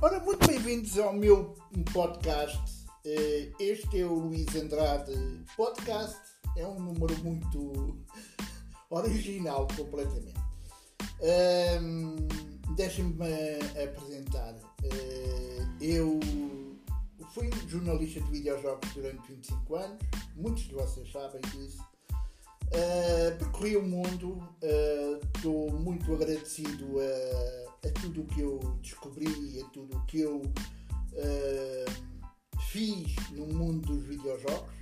Ora, muito bem-vindos ao meu podcast. Eh, Este é o Luís Andrade Podcast. É um número muito original, completamente. Ahm, Deixem-me apresentar. Eh, Eu fui jornalista de videojogos durante 25 anos. Muitos de vocês sabem disso. Uh, percorri o mundo, uh, estou muito agradecido a, a tudo o que eu descobri, a tudo o que eu uh, fiz no mundo dos videojogos.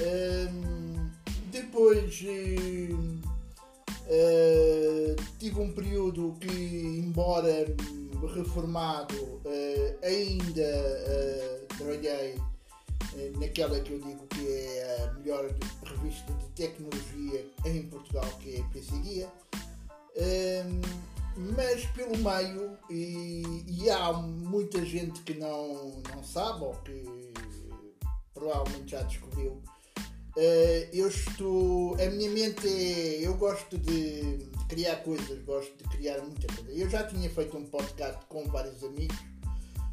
Um, depois tive um período que, embora reformado, ainda trabalhei naquela que eu digo que é a melhor revista de tecnologia em Portugal, que é a PC Guia. Um, mas pelo meio, e, e, há muita gente que não, não sabe ou que provavelmente já descobriu, uh, eu estou. A minha mente é. Eu gosto de, criar coisas, gosto de criar muita coisa. Eu já tinha feito um podcast com vários amigos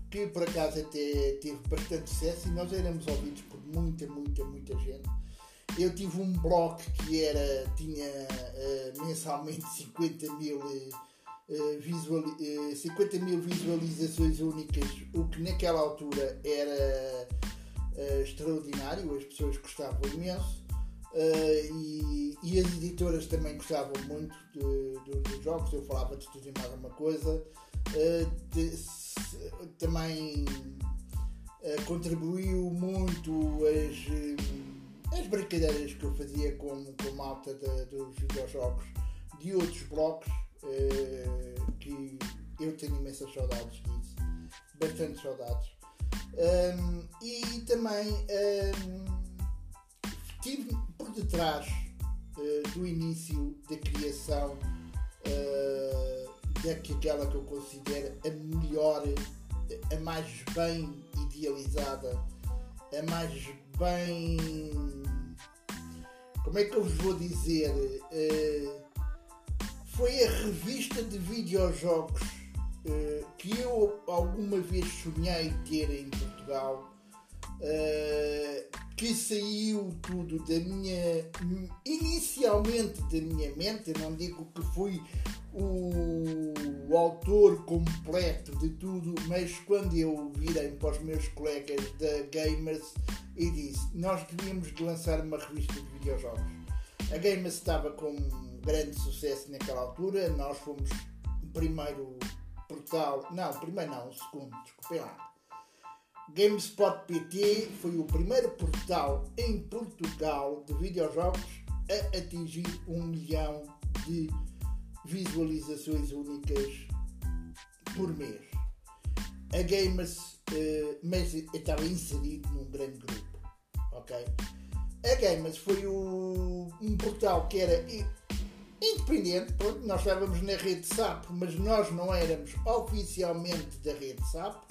que por acaso até teve bastante sucesso e nós éramos ouvidos por muita, muita, muita gente. Eu tive um blog que era, tinha uh, mensalmente 50 mil, uh, visual, uh, 50 mil visualizações únicas, o que naquela altura era extraordinário, as pessoas gostavam imenso. E, e, as editoras também gostavam muito dos jogos, eu falava de tudo e mais uma coisa. De, também uh, contribuiu muito as, as brincadeiras que eu fazia com, com a malta de, dos videojogos de outros blocos uh, que eu tenho imensas saudades disso, bastante saudades. Um, e também um, por detrás uh, do início da criação daquela que eu considero a melhor, a mais bem idealizada, a mais bem. Como é que eu vos vou dizer? Uh, foi a revista de videojogos uh, que eu alguma vez sonhei ter em Portugal. Uh, que saiu tudo da minha inicialmente da minha mente, eu não digo que fui o, o, autor completo de tudo, mas quando eu virei para os meus colegas da Gamers e disse nós devíamos de lançar uma revista de videojogos. A Gamers estava com grande sucesso naquela altura, nós fomos o primeiro portal, não, primeiro não, o segundo, desculpem lá. GameSpot PT foi o primeiro portal em Portugal de videojogos a atingir um milhão de visualizações únicas por mês. A Gamers, uh, mas estava inserido num grande grupo, ok? A Gamers foi o, um portal que era independente, nós estávamos na rede SAP, mas nós não éramos oficialmente da rede SAP.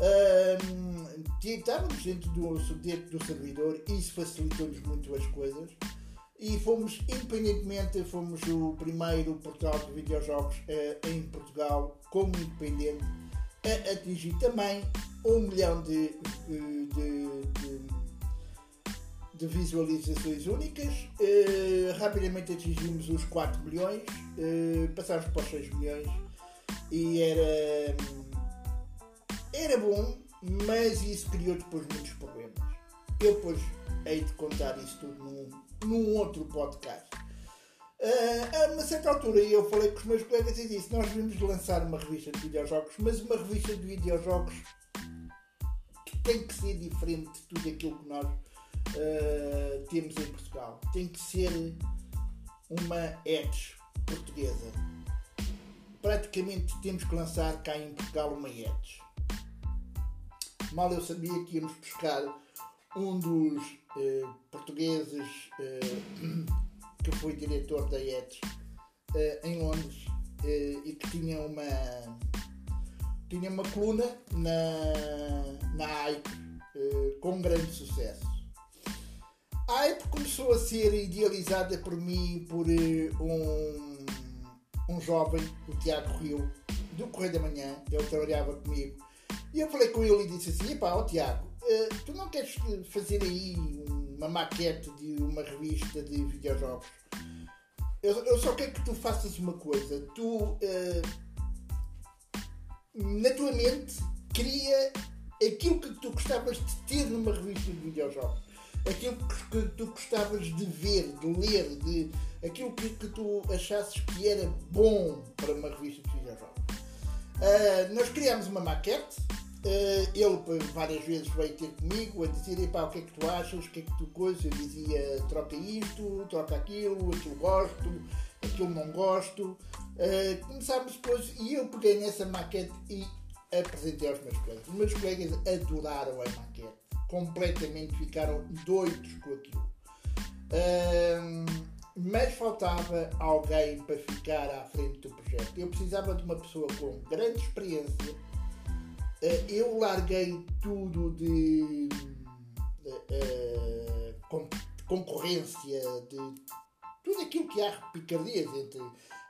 Um, estávamos dentro do, dentro do servidor isso facilitou-nos muito as coisas e fomos, independentemente, fomos o primeiro portal de videojogos uh, em Portugal, como independente, a atingir também um milhão de, de, de, de visualizações únicas. Uh, rapidamente atingimos os 4 milhões, uh, passámos para os 6 milhões e era, era bom, mas isso criou depois muitos problemas. Eu depois hei de contar isso tudo num, num outro podcast. Uh, a uma certa altura eu falei com os meus colegas e disse nós devemos lançar uma revista de videojogos, mas uma revista de videojogos que tem que ser diferente de tudo aquilo que nós uh, temos em Portugal. Tem que ser uma Edge portuguesa. Praticamente temos que lançar cá em Portugal uma Edge. Mal eu sabia que íamos buscar um dos eh, portugueses eh, que foi diretor da ETS em Londres e que tinha uma tinha uma coluna na, na AIP com grande sucesso. A AIP começou a ser idealizada por mim por um, um jovem, o Tiago Rio, do Correio da Manhã, ele trabalhava comigo, e eu falei com ele e disse assim: Epá, ó Tiago, uh, tu não queres fazer aí uma maquete de uma revista de videojogos? Eu, eu só quero que tu faças uma coisa. Tu, uh, na tua mente, cria aquilo que tu gostavas de ter numa revista de videojogos. Aquilo que, que tu gostavas de ver, de ler, de, aquilo que, que tu achasses que era bom para uma revista de videojogos. Uh, nós criámos uma maquete. Uh, ele várias vezes veio ter comigo a dizer Epá, o que é que tu achas, o que é que tu coisas. Eu dizia troca isto, troca aquilo, aquilo gosto, aquilo não gosto. Uh, começámos depois e eu peguei nessa maquete e apresentei aos meus colegas. Os meus colegas adoraram a maquete, completamente ficaram doidos com aquilo. Uh, mas faltava alguém para ficar à frente do projeto. Eu precisava de uma pessoa com grande experiência. Eh, eu larguei tudo de, uh, concorrência, de tudo aquilo que há picardias entre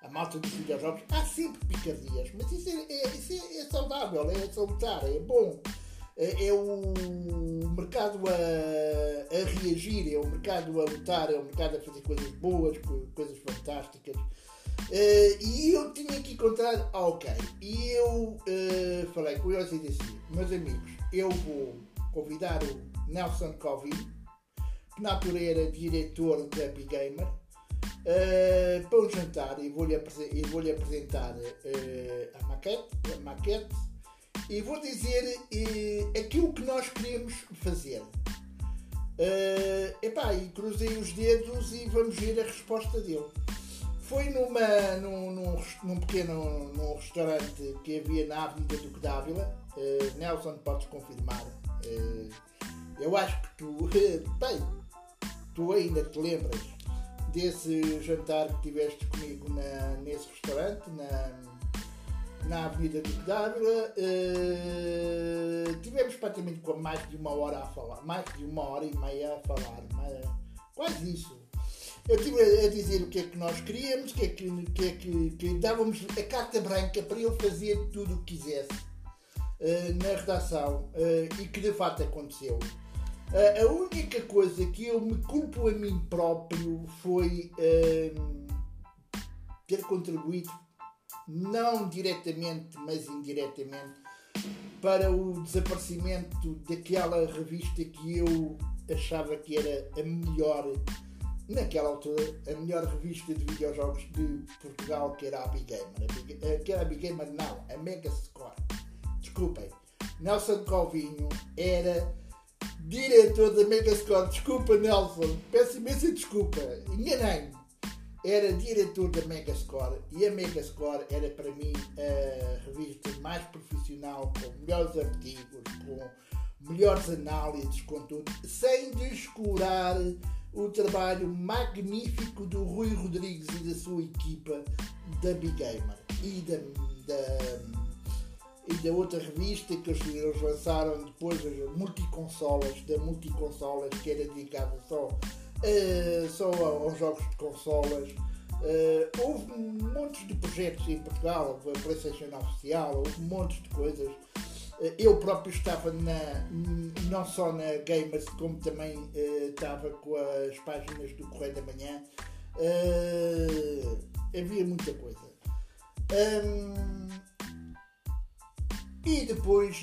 a malta dos videojogos. Há sempre picardias, mas isso é, é, isso é, é saudável, é salutar, é bom. É, é o mercado a, a, reagir, é o mercado a lutar, é o mercado a fazer coisas boas, coisas fantásticas. Uh, e eu tinha que encontrar alguém. E eu uh, falei com eles e disse: Meus amigos, eu vou convidar o Nelson Covin, que na altura era diretor da Big Gamer, uh, para um jantar e vou-lhe vou apresentar a maquete. A maquete e vou dizer uh, aquilo que nós queremos fazer. Uh, epá, e cruzei os dedos e vamos ver a resposta dele. Foi numa, num, num, num pequeno num restaurante que havia na Avenida Duque d'Ávila. Uh, Nelson, podes confirmar. Uh, eu acho que tu, bem, tu ainda te lembras desse jantar que tiveste comigo na, nesse restaurante, na, na Avenida do Dávila. Uh, tivemos praticamente com mais de uma hora a falar, mais de uma hora e meia a falar, mas, quase isso. Eu estive a, dizer o que é que nós queríamos, o que é que, que, é que, que dávamos a carta branca para ele fazer tudo o que quisesse uh, na redação uh, e que de facto aconteceu. a única coisa que eu me culpo a mim próprio foi ter contribuído não diretamente, mas indiretamente, para o desaparecimento daquela revista que eu achava que era a melhor, naquela altura, a melhor revista de videojogos de Portugal, que era a Big Gamer. Eh, que era a Big Gamer, não, a Mega Score. Desculpem. Nelson Calvinho era diretor da Mega Score. Desculpa, Nelson. Peço imensa desculpa. Enganei-me era diretor da Megascore e a Megascore era para mim a revista mais profissional, com melhores artigos, com melhores análises, com tudo, sem descurar o trabalho magnífico do Rui Rodrigues e da sua equipa da Big Gamer e da, da e da outra revista que eles lançaram depois, as multiconsolas, da multiconsolas, que era dedicada só uh, só aos jogos de consolas. Uh, houve montes de projetos em Portugal, houve a PlayStation Oficial, houve montes de coisas. Uh, eu próprio estava na, não só na Gamers, como também uh, estava com as páginas do Correio da Manhã. havia muita coisa. Um, e depois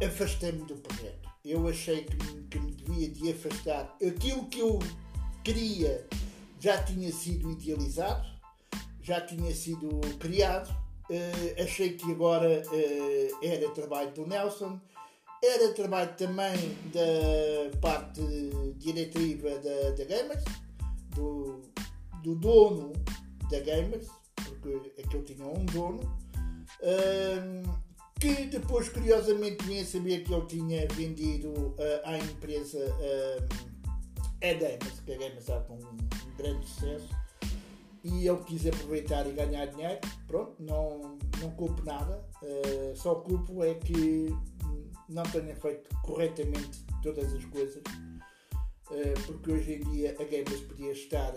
afastei-me do projeto eu achei que me, que me devia de afastar. Aquilo que eu queria já tinha sido idealizado, já tinha sido criado. Uh, achei que agora uh, era trabalho do Nelson, era trabalho também da parte diretiva da, da Gamers, do, do dono da Gamers, porque aquilo tinha um dono. Uh, que depois curiosamente vinha saber que ele tinha vendido uh, à empresa uh, a Gamers, que a Gamers está com um, grande sucesso e ele quis aproveitar e ganhar dinheiro, pronto, não, não culpo nada, uh, só culpo é que não tenha feito corretamente todas as coisas, uh, porque hoje em dia a Gamers podia estar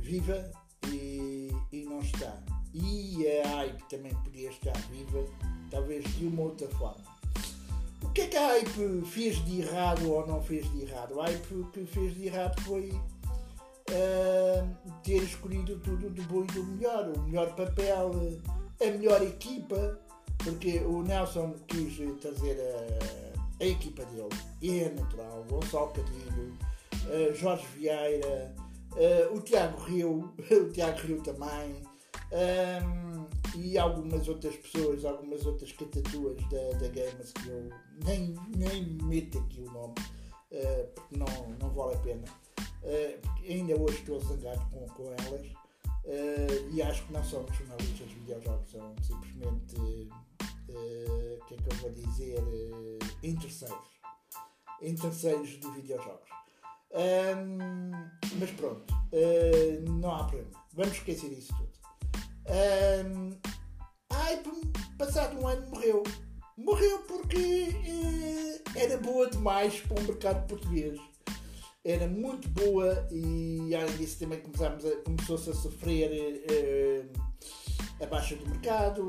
viva e, e não está. e a hype também podia estar viva, talvez de uma outra forma. O que é que a hype fez de errado ou não fez de errado? A hype que fez de errado foi uh, ter escolhido tudo do bom e do melhor, o melhor papel, a melhor equipa, porque o Nelson quis trazer a, a equipa dele, e é natural, Gonçalo Cadilho, uh, Jorge Vieira, uh, o Tiago Rio, o Tiago Rio também, um, e algumas outras pessoas, algumas outras catatuas da, da Gamers que eu nem, nem meto aqui o nome, uh, porque não, não vale a pena. Uh, ainda hoje estou zangado com, com elas uh, e acho que não são jornalistas de videojogos, são simplesmente, o que é que eu vou dizer, interesseiros. Interesseiros de videojogos. Um, mas pronto, não há problema. Vamos esquecer isso tudo. Um, ai, passado um ano morreu. Morreu porque eh, era boa demais para o mercado português. Era muito boa e além disso também a, começou-se a sofrer eh, a baixa do mercado,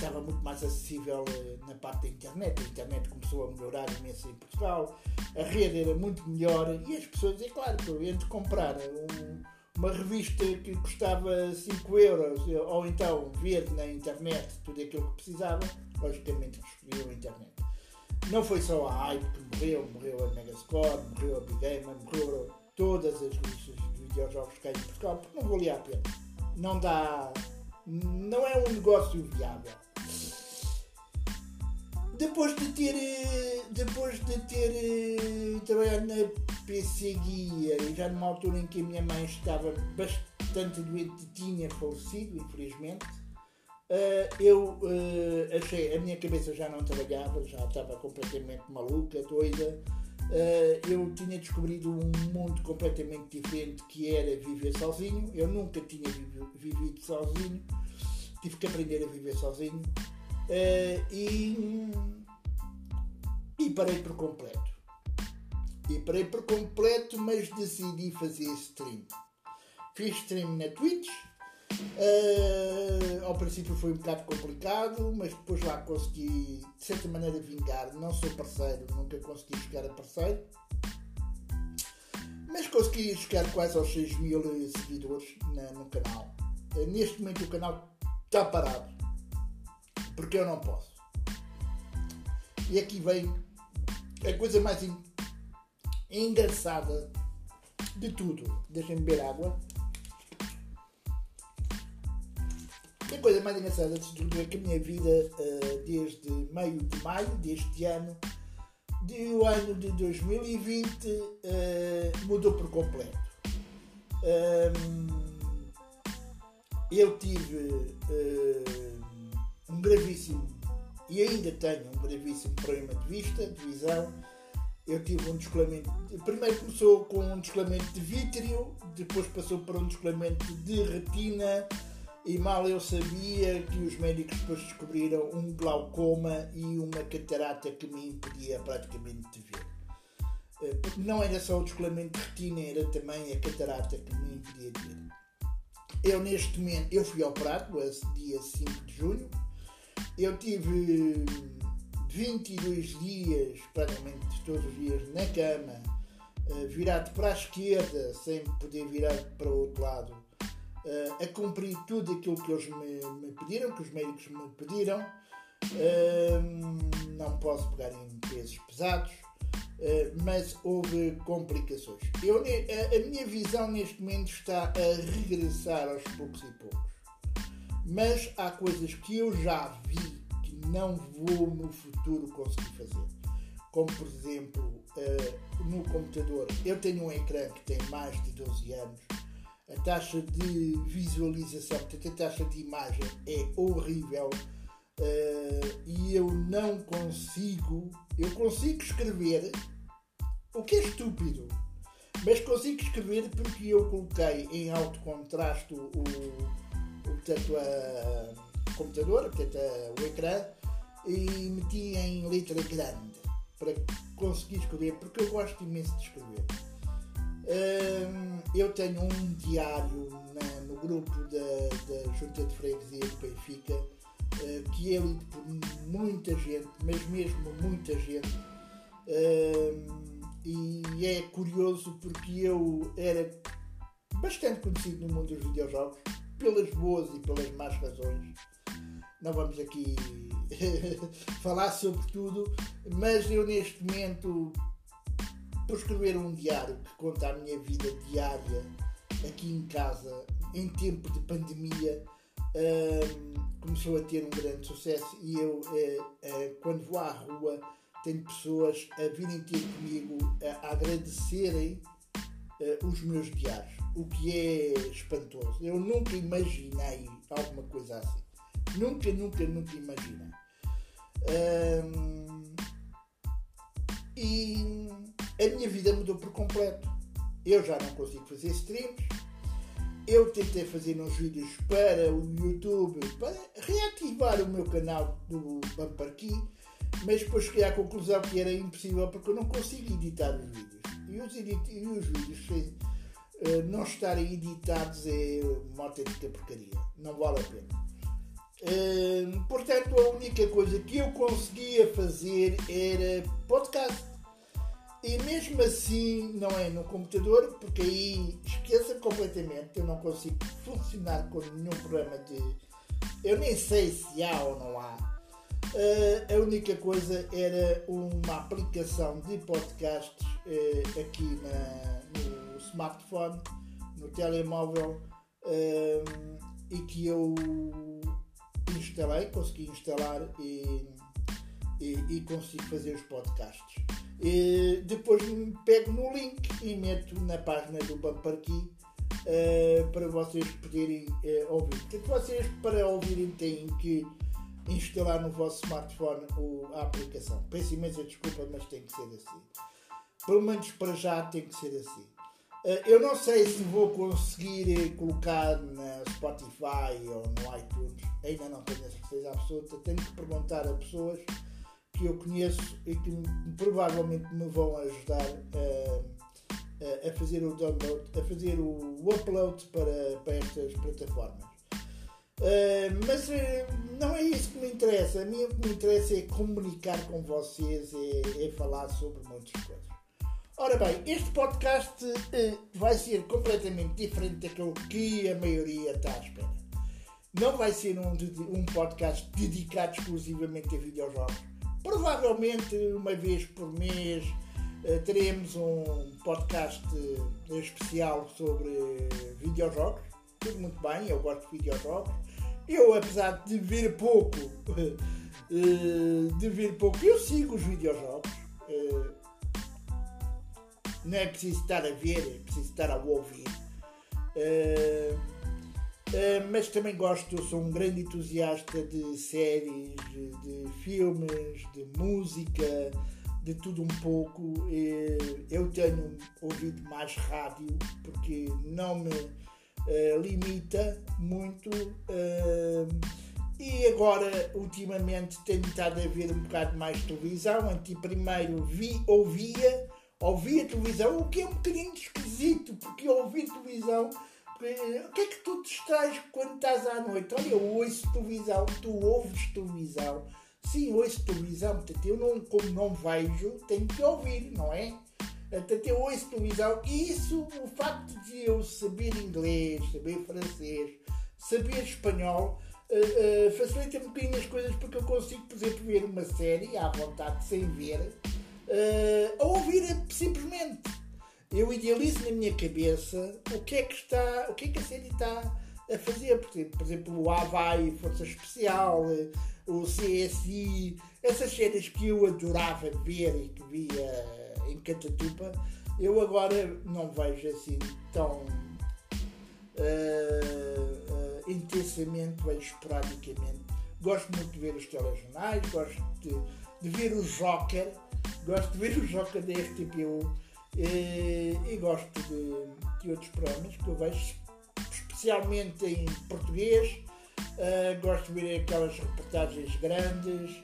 estava muito mais acessível eh, na parte da internet. A internet começou a melhorar imenso em Portugal, a rede era muito melhor e as pessoas, é claro, entre comprar um uma revista que custava 5 euros ou então ver na internet tudo aquilo que precisava, logicamente escolhiam a internet. Não foi só a Hype que morreu, morreu a Megascore, morreu a Big Gamer, morreu todas as revistas de videojogos que há em Portugal, porque não valia a pena. Não dá. Não é um negócio viável depois de ter depois de ter eh, trabalhado na PC Guia e já numa altura em que a minha mãe estava bastante doente tinha falecido infelizmente eh, eu eh, achei a minha cabeça já não trabalhava já estava completamente maluca doida eu tinha descobrido um mundo completamente diferente que era viver sozinho. Eu nunca tinha vivido sozinho. Tive que aprender a viver sozinho Uh, e, e parei por completo. E parei por completo, mas decidi fazer stream. Fiz stream na Twitch. Uh, ao princípio foi um bocado complicado, mas depois lá consegui, de certa maneira, vingar. Não sou parceiro, nunca consegui chegar a parceiro. Mas consegui chegar quase aos 6 mil seguidores na, no canal. Uh, neste momento o canal está parado porque eu não posso. E aqui vem a coisa mais engraçada de tudo. Deixem-me beber água. A coisa mais engraçada de tudo é que a minha vida, uh, desde meio de maio deste ano, do ano de 2020, uh, eh, mudou por completo. Eu tive. Um gravíssimo, e ainda tenho um gravíssimo problema de vista, de visão. Eu tive um descolamento. Primeiro começou com um descolamento de vítreo, depois passou para um descolamento de retina, e mal eu sabia que os médicos depois descobriram um glaucoma e uma catarata que me impedia praticamente de ver. Eh, porque não era só o descolamento de retina, era também a catarata que me impedia de ver. Eu neste momento, eu fui operado, dia 5 de junho, eu tive 22 dias, praticamente todos os dias, na cama, eh, virado para a esquerda, sem poder virar para o outro lado, eh, a cumprir tudo aquilo que eles me, me pediram, que os médicos me pediram. Ehm, não posso pegar em pesos pesados, eh, mas houve complicações. Eu, a, a minha visão neste momento está a regressar aos poucos e poucos mas há coisas que eu já vi que não vou no futuro conseguir fazer. Como por exemplo, uh, no computador, eu tenho um ecrã que tem mais de 12 anos, a taxa de visualização, portanto, a taxa de imagem é horrível uh, e eu não consigo. Eu consigo escrever, o que é estúpido, mas consigo escrever porque eu coloquei em alto contraste o portanto, a computador, portanto, a, o ecrã, e meti em letra grande para conseguir escrever, porque eu gosto imenso de escrever. Hum, eu tenho um diário na, no grupo da, da Junta de Freguesia de Benfica, uh, que é lido por muita gente, mas mesmo muita gente. Uh, e é curioso porque eu era bastante conhecido no mundo dos videojogos, pelas boas e pelas más razões. Não vamos aqui falar sobre tudo, mas eu neste momento, por escrever um diário que conta a minha vida diária aqui em casa, em tempo de pandemia, um, começou a ter um grande sucesso e eu, uh, uh, quando vou à rua, tenho pessoas a virem ter comigo a, a agradecerem uh, os meus diários, o que é espantoso. Eu nunca imaginei alguma coisa assim. Nunca, nunca, nunca imaginei. Um, e a minha vida mudou por completo. Eu já não consigo fazer streams. Eu tentei fazer uns vídeos para o YouTube para reativar o meu canal do Bumper Key, mas depois cheguei à conclusão que era impossível porque eu não consigo editar os vídeos. E os, e os vídeos uh, não estarem editados é uma autêntica porcaria. Não vale a pena. Uh, portanto, a única coisa que eu conseguia fazer era podcast. E mesmo assim, não é no computador, porque aí esqueça completamente. Eu não consigo funcionar com nenhum programa de. Eu nem sei se há ou não há. Uh, a única coisa era uma aplicação de podcasts uh, aqui na, no smartphone, no telemóvel, uh, e que eu instalei, consegui instalar e, e, e consigo fazer os podcasts. Depois pego no link e meto na página do uh, para vocês poderem ouvir. Portanto, vocês para ouvirem têm que instalar no vosso smartphone a aplicação. Peço imensa desculpa, mas tem que ser assim. Pelo menos para já tem que ser assim. Uh, eu não sei se vou conseguir colocar na Spotify ou no iTunes ainda não tenho a certeza absoluta, tenho que perguntar a pessoas que eu conheço e que provavelmente me vão ajudar a, a fazer o download, a fazer o upload para, para estas plataformas. Uh, mas uh, não é isso que me interessa. A mim o que me interessa é comunicar com vocês, é, é falar sobre muitas coisas. Ora bem, este podcast uh, vai ser completamente diferente daquilo que a maioria está à espera. Não vai ser um, um podcast dedicado exclusivamente a videojogos. Provavelmente uma vez por mês teremos um podcast especial sobre videojogos. Tudo muito bem, eu gosto de videojogos. Eu, apesar de ver pouco, uh, de ver pouco, eu sigo os videojogos. não é preciso estar a ver, é preciso estar a ouvir. Uh, mas também gosto, eu sou um grande entusiasta de séries, de filmes, de música, de tudo um pouco. Eu tenho ouvido mais rádio porque não me uh, limita muito. e agora, ultimamente, tenho estado a ver um bocado mais televisão. Antes, primeiro vi, ouvia, ouvia televisão, o que é um bocadinho esquisito, porque ouvir televisão o que é que tu distrais quando estás à noite? Olha, eu ouço televisão, tu ouves televisão. Sim, ouço televisão, portanto, eu não, como não vejo, tenho que ouvir, não é? Portanto, eu e isso, o facto de eu saber inglês, saber francês, saber espanhol, uh, uh, facilita um bocadinho as coisas porque eu consigo, por exemplo, ver uma série à vontade, sem ver, uh, a ouvir simplesmente eu idealizo na minha cabeça o que é que está, o que é que a série está a fazer. Por exemplo, por exemplo o Havaí, Força Especial, o CSI, essas séries que eu adorava ver e que via em Catatupa, eu agora não vejo assim tão uh, uh, intensamente, vejo esporadicamente. Gosto muito de ver os telejornais, gosto de, de ver o Joker, gosto de ver o Joker da RTP1 e, e gosto de, de, outros programas que eu vejo, especialmente em português. Uh, gosto de ver aquelas reportagens grandes.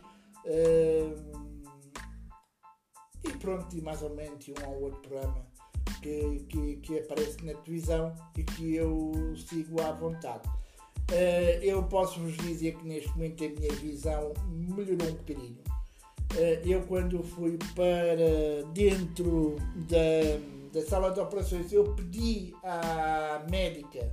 Uh, e pronto, e mais ou menos um ou outro programa que, que, que aparece na televisão e que eu sigo à vontade. Uh, eu posso vos dizer que neste momento a minha visão melhorou um bocadinho. Uh, eu quando fui para dentro da, da sala de operações, eu pedi à médica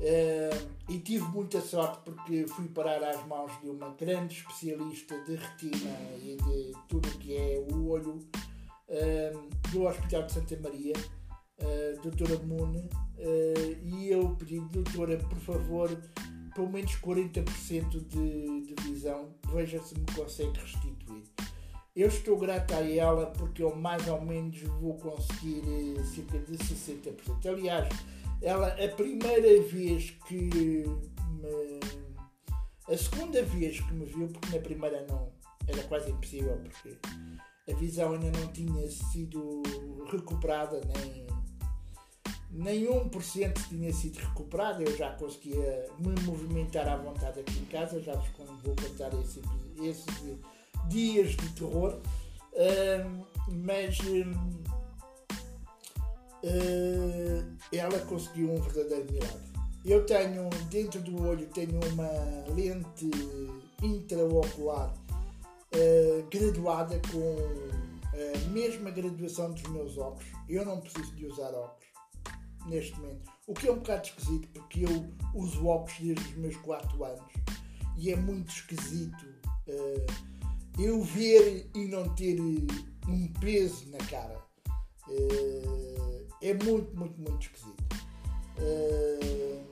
uh, e tive muita sorte porque fui parar às mãos de uma grande especialista de retina e de tudo que é o olho do Hospital de Santa Maria, uh, doutora Mune, uh, e eu pedi, doutora, por favor, pelo menos 40% de, de visão, veja se me consegue restituir. Eu estou grata a ela porque eu mais ou menos vou conseguir cerca de 60%. Aliás, ela a primeira vez que me. A segunda vez que me viu, porque na primeira não era quase impossível, porque a visão ainda não tinha sido recuperada, nem, nem 1% tinha sido recuperada. Eu já conseguia me movimentar à vontade aqui em casa, já vos vou contar esse, esses dias de terror. Mas uh, ela conseguiu um verdadeiro milagre. Eu tenho, dentro do olho, tenho uma lente intraocular uh, graduada com a mesma graduação dos meus óculos. Eu não preciso de usar óculos neste momento. O que é um bocado esquisito porque eu uso óculos desde os meus 4 anos e é muito esquisito eu ver e não ter um peso na cara. Uh, é muito, muito, muito esquisito. Uh,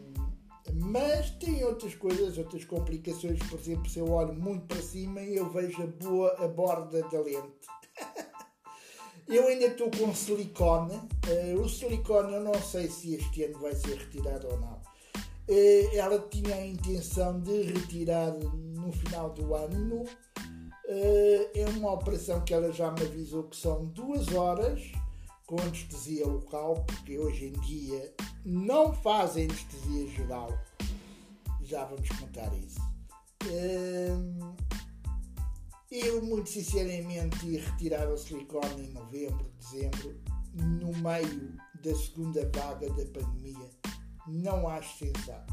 mas tem outras coisas, outras complicações. Por exemplo, se eu olho muito para cima, eu vejo a, boa, a borda da lente. eu ainda estou com silicone. Uh, o silicone eu não sei se este ano vai ser retirado ou não. Uh, ela tinha a intenção de retirar no final do ano. Uh, é uma operação que ela já me avisou que são duas horas com anestesia local, porque hoje em dia não fazem anestesia geral. Já vamos contar isso. Hum, eu, muito sinceramente, retirar o silicone em novembro, dezembro, no meio da segunda vaga da pandemia. Não acho sensato.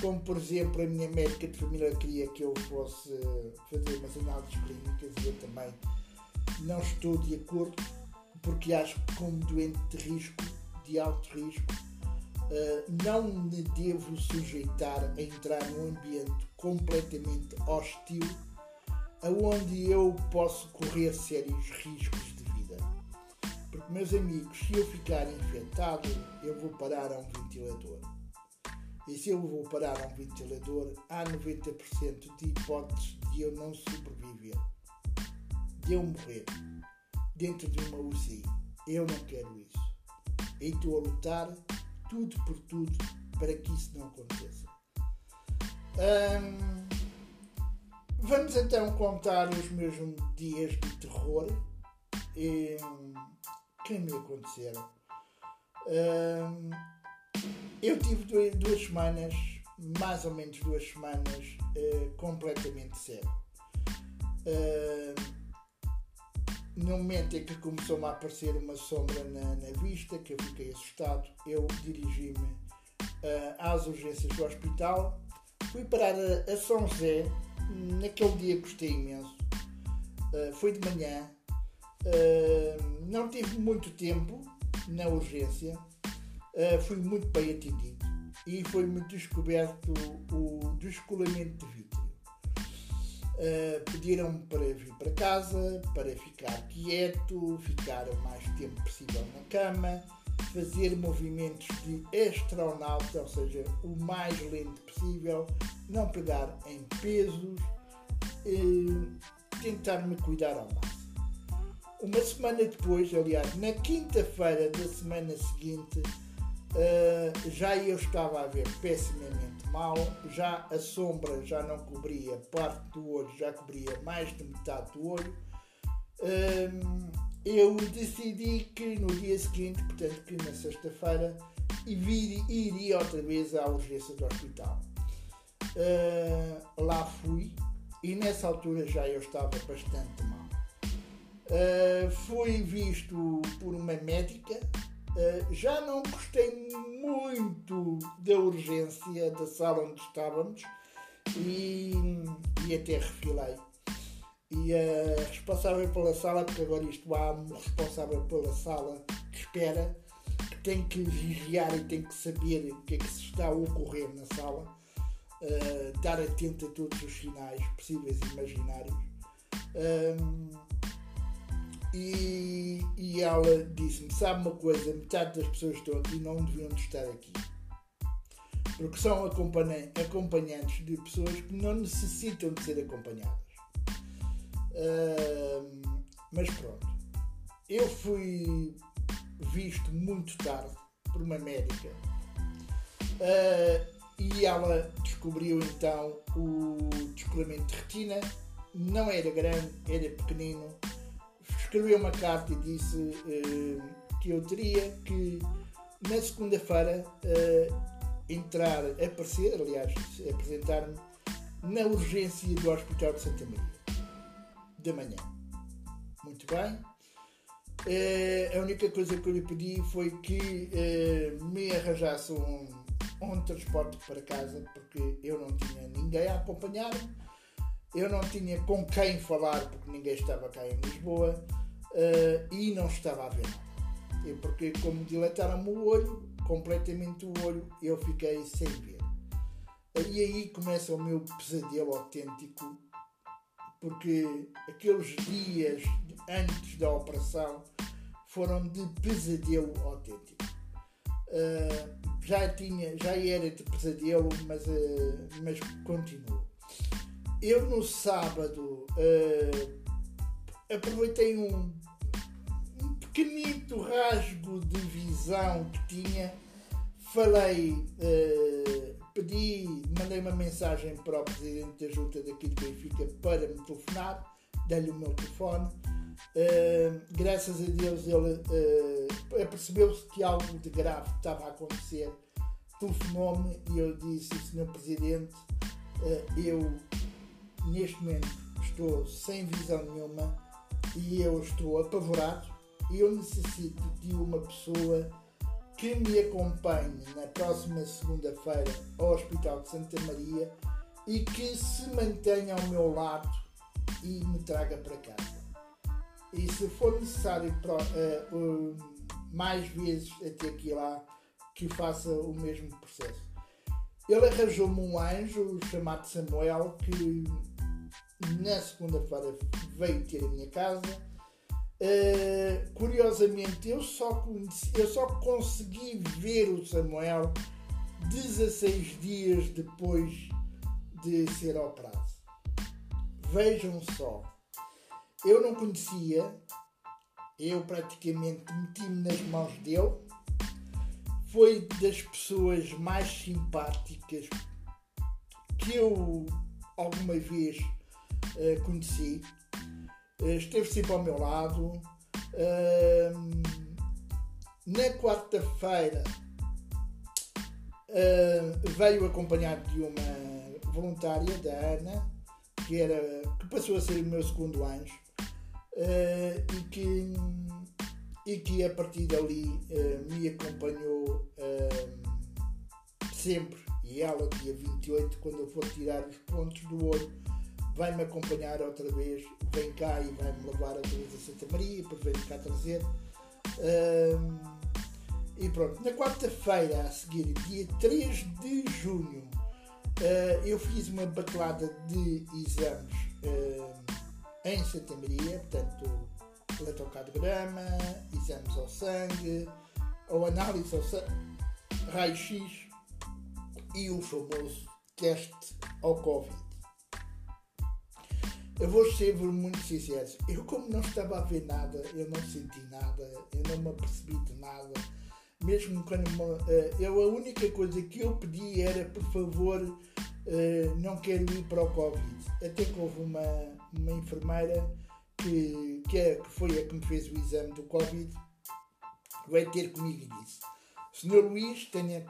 Como, por exemplo, a minha médica de família queria que eu fosse fazer umas análises clínicas e eu também não estou de acordo, porque acho que, como doente de risco, de alto risco, uh, não me devo sujeitar a entrar num ambiente completamente hostil, aonde eu posso correr sérios riscos de vida. Porque, meus amigos, se eu ficar infectado, eu vou parar a um ventilador. E se eu vou parar a um ventilador, há 90% de hipóteses de eu não sobreviver, de eu morrer dentro de uma UCI. Eu não quero isso. E estou a lutar tudo por tudo para que isso não aconteça. Hum, vamos então contar os meus dias de terror e, que me aconteceram. Hum, eu tive duas, duas, semanas, mais ou menos duas semanas, uh, completamente cego. Uh, no momento em que começou-me a aparecer uma sombra na, na, vista, que eu fiquei assustado, eu dirigi-me uh, às urgências do hospital. Fui parar a, a São José, naquele dia gostei imenso. Uh, foi de manhã, uh, não tive muito tempo na urgência, fui muito bem atendido e foi-me descoberto o descolamento de vítreo. Uh, pediram-me para vir para casa, para ficar quieto, ficar o mais tempo possível na cama, fazer movimentos de astronauta, ou seja, o mais lento possível, não pegar em pesos, uh, tentar me cuidar ao máximo. Uma semana depois, aliás, na quinta-feira da semana seguinte, uh, já eu estava a ver pessimamente mal, já a sombra já não cobria parte do olho, já cobria mais de metade do olho. Hum, eu decidi que no dia seguinte, portanto que na sexta-feira, iria outra vez à urgência do hospital. Uh, lá fui e nessa altura já eu estava bastante mal. Uh, fui visto por uma médica. Uh, já não gostei muito da urgência da sala onde estávamos e, e até refilei. E a responsável pela sala, porque agora isto há um responsável pela sala que espera, que tem que vigiar e tem que saber o que é que se está a ocorrer na sala, uh, dar atento a todos os sinais possíveis e imaginários. Um, e, e ela disse-me: Sabe uma coisa, metade das pessoas que estão aqui não deviam de estar aqui. Porque são acompanhantes de pessoas que não necessitam de ser acompanhadas. Uh, mas pronto, eu fui visto muito tarde por uma médica uh, e ela descobriu então o descolamento de retina. Não era grande, era pequenino escreveu uma carta e disse uh, que eu teria que, na segunda-feira, uh, entrar, aparecer, aliás, apresentar-me na urgência do Hospital de Santa Maria, da manhã. Muito bem. Uh, a única coisa que eu lhe pedi foi que me arranjasse um, um transporte para casa, porque eu não tinha ninguém a acompanhar-me eu não tinha com quem falar porque ninguém estava cá em Lisboa uh, e não estava a ver. E porque, como dilataram-me o olho, completamente o olho, eu fiquei sem ver. E aí começa o meu pesadelo autêntico, porque aqueles dias antes da operação foram de pesadelo autêntico. Uh, já tinha, já era de pesadelo, mas, uh, mas continuou. Eu no sábado uh, aproveitei um pequenito rasgo de visão que tinha, falei, uh, pedi, mandei uma mensagem para o presidente da junta daqui de Benfica para me telefonar, dei-lhe o meu telefone. Uh, graças a Deus ele uh, apercebeu-se que algo de grave estava a acontecer, telefonou-me e eu disse, Senhor Presidente, uh, eu neste momento estou sem visão nenhuma e eu estou apavorado eu necessito de uma pessoa que me acompanhe na próxima segunda-feira ao Hospital de Santa Maria e que se mantenha ao meu lado e me traga para casa. E se for necessário uh, mais vezes até aqui lá, que faça o mesmo processo. Ele arranjou-me um anjo chamado Samuel que na segunda-feira veio ter a minha casa Uh, curiosamente, eu só, conheci, eu só consegui ver o Samuel 16 dias depois de ser operado. Vejam só, eu não conhecia, eu praticamente meti-me nas mãos dele. Foi das pessoas mais simpáticas que eu alguma vez uh, conheci eh, esteve sempre ao meu lado. na quarta-feira veio acompanhado de uma voluntária, da Ana, que, era, que passou a ser o meu segundo anjo eh, e, que, e que a partir dali eh, me acompanhou sempre. E ela, dia 28, quando eu for tirar os pontos do olho, vai-me acompanhar outra vez, vem cá e vai-me levar outra vez a Santa Maria, depois vem-me cá trazer. Um, e pronto, na quarta-feira a seguir, dia 3 de junho, uh, eu fiz uma batelada de exames uh, em Santa Maria, portanto, eletrocardiograma, exames ao sangue, ou análise ao sangue, raio-x e o famoso teste ao Covid. Eu vou ser muito sincero. Eu, como não estava a ver nada, eu não senti nada, eu não me apercebi de nada. Mesmo quando. Uh, eu, a única coisa que eu pedi era, por favor, uh, não quero ir para o Covid. Até que houve uma, uma enfermeira que, que, é, que foi a que me fez o exame do Covid, vai ter comigo e disse: Senhor Luís, tenha.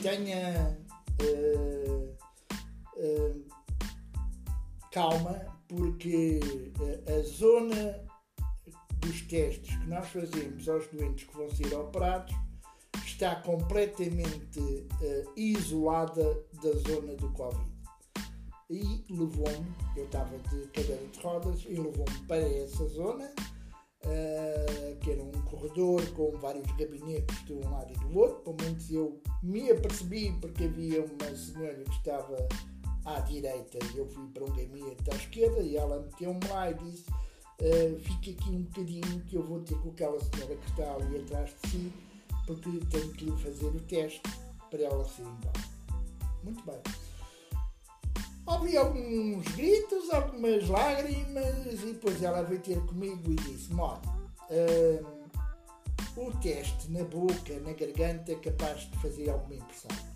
tenha uh, calma, porque a, a zona dos testes que nós fazemos aos doentes que vão ser operados está completamente uh, isolada da zona do Covid. E levou-me, eu estava de cadeira de rodas, e levou-me para essa zona, uh, que era um corredor com vários gabinetes de um lado e do outro. Pelo menos eu me apercebi porque havia uma senhora que estava à direita e eu fui para um gabinete à esquerda e ela meteu-me lá e disse uh, fique aqui um bocadinho que eu vou ter com aquela senhora que está ali atrás de si porque tenho que lhe fazer o teste para ela ser embora. Muito bem. Ouvi alguns gritos, algumas lágrimas e depois ela veio ter comigo e disse, Mó, uh, o teste na boca, na garganta é capaz de fazer alguma impressão.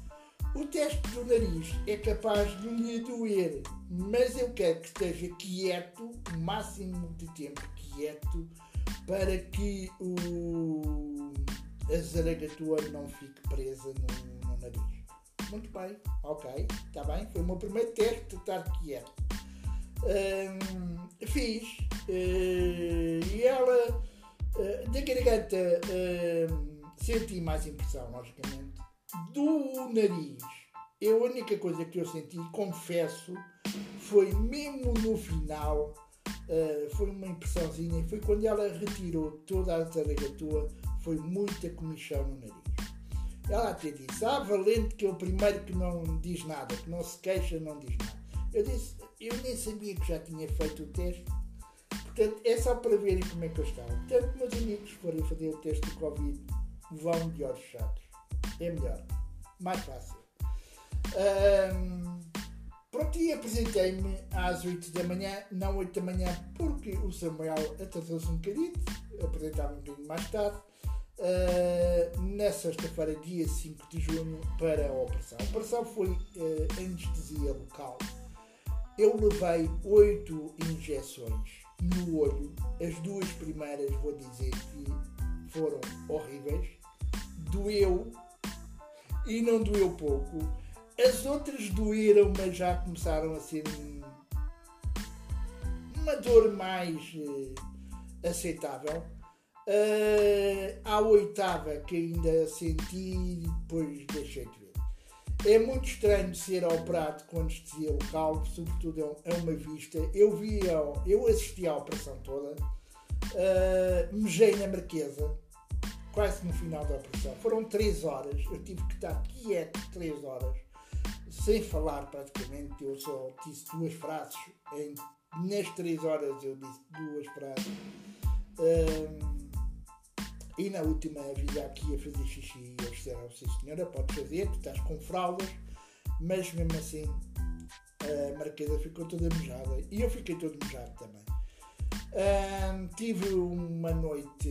O teste do nariz é capaz de lhe doer, mas eu quero que esteja quieto, o máximo de tempo quieto, para que o, a zaragatua não fique presa no, no nariz. Muito bem, ok, está bem. Foi o meu primeiro teste, estar quieto. Um, fiz uh, e ela uh, da garganta uh, senti mais impressão, logicamente do nariz. Eu, a única coisa que eu senti, confesso, foi mesmo no final, uh, foi uma impressãozinha, foi quando ela retirou toda a zaragatua, foi muita comichão no nariz. Ela até disse, ah, valente que é o primeiro que não diz nada, que não se queixa, não diz nada. Eu disse, eu nem sabia que já tinha feito o teste, portanto, é só para verem como é que eu estava. Portanto, meus amigos, forem fazer o teste de Covid, vão de olhos fechados é melhor, mais fácil. Um, pronto, e apresentei-me às 8 da manhã, não 8 da manhã, porque o Samuel atrasou-se um bocadinho, apresentava um bocadinho mais tarde. Uh, na sexta-feira, dia 5 de junho, para a operação. A operação foi uh, anestesia local. Eu levei 8 injeções no olho. As duas primeiras, vou dizer que foram horríveis. Doeu e não doeu pouco. As outras doeram, mas já começaram a ser uma dor mais uh, aceitável. Uh, à oitava que ainda senti depois deixei de ver. É muito estranho ser operado com anestesia local, sobretudo é uma vista. Eu vi, eu assisti à operação toda, uh, mejei na marquesa, quase no final da operação. Foram três horas, eu tive que estar quieto três horas, sem falar praticamente. Eu só disse duas frases. Em, nas três horas eu disse duas frases. Um, e na última vida aqui a fazer xixi, eles disseram: Sim, senhora, pode fazer, tu estás com fraldas, mas mesmo assim a marquesa ficou toda mojada e eu fiquei todo mojado também tive uma noite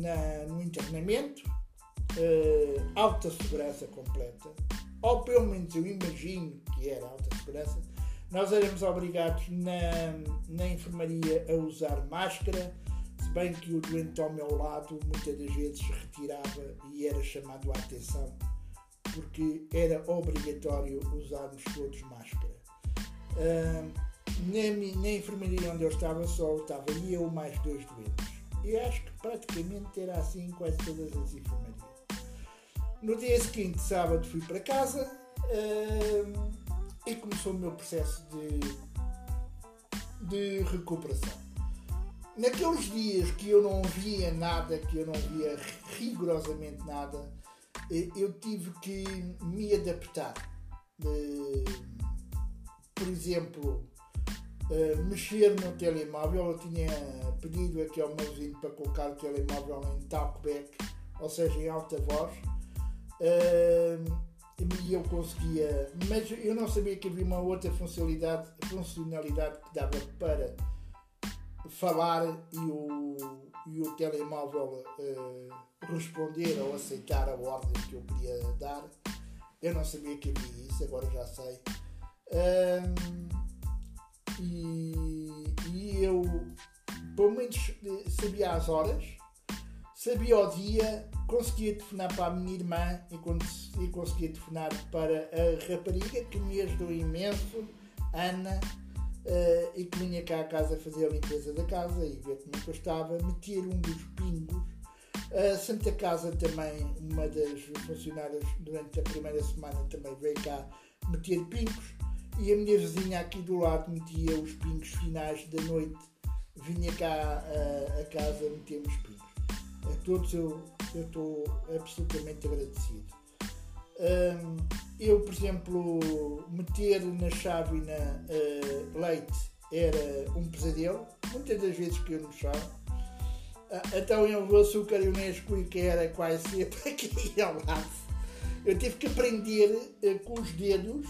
na, no internamento, uh, alta segurança completa, ou pelo menos eu imagino que era alta segurança. Nós éramos obrigados na, na enfermaria a usar máscara, se bem que o doente ao meu lado muitas das vezes retirava e era chamado a atenção, porque era obrigatório usarmos todos máscara. Uh, na, na enfermaria onde eu estava só estava eu mais dois doentes. E acho que praticamente era assim quase todas as enfermarias. No dia seguinte, sábado, fui para casa uh, e começou o meu processo de, de recuperação. Naqueles dias que eu não via nada, que eu não via rigorosamente nada, eh, eu tive que me adaptar. Por exemplo, mexer no telemóvel. Eu tinha pedido aqui ao meu vizinho para colocar o telemóvel em talkback, ou seja, em alta voz. E eu conseguia, mas eu não sabia que havia uma outra funcionalidade, funcionalidade que dava para falar e o, e o telemóvel uh, responder ou aceitar a ordem que eu queria dar. Eu não sabia que havia isso, agora já sei. E, e eu, pelo menos, sabia as horas, sabia o dia, conseguia telefonar para a minha irmã e, conseguia telefonar para a rapariga que me ajudou imenso, Ana, uh, e que vinha cá a casa fazer a limpeza da casa e ver como é eu estava, meter um dos pingos. A Santa Casa também, uma das funcionárias durante a primeira semana também veio cá meter pingos e a minha vizinha aqui do lado metia os pingos finais da noite, vinha cá a, a casa meter os pingos. A todos eu estou absolutamente agradecido. Um, eu, por exemplo, meter na chávena uh, leite era um pesadelo, muitas das vezes que eu no chão. Uh, então eu o açúcar e o Nesquik era quase sempre aqui ao lado. Eu tive que aprender uh, com os dedos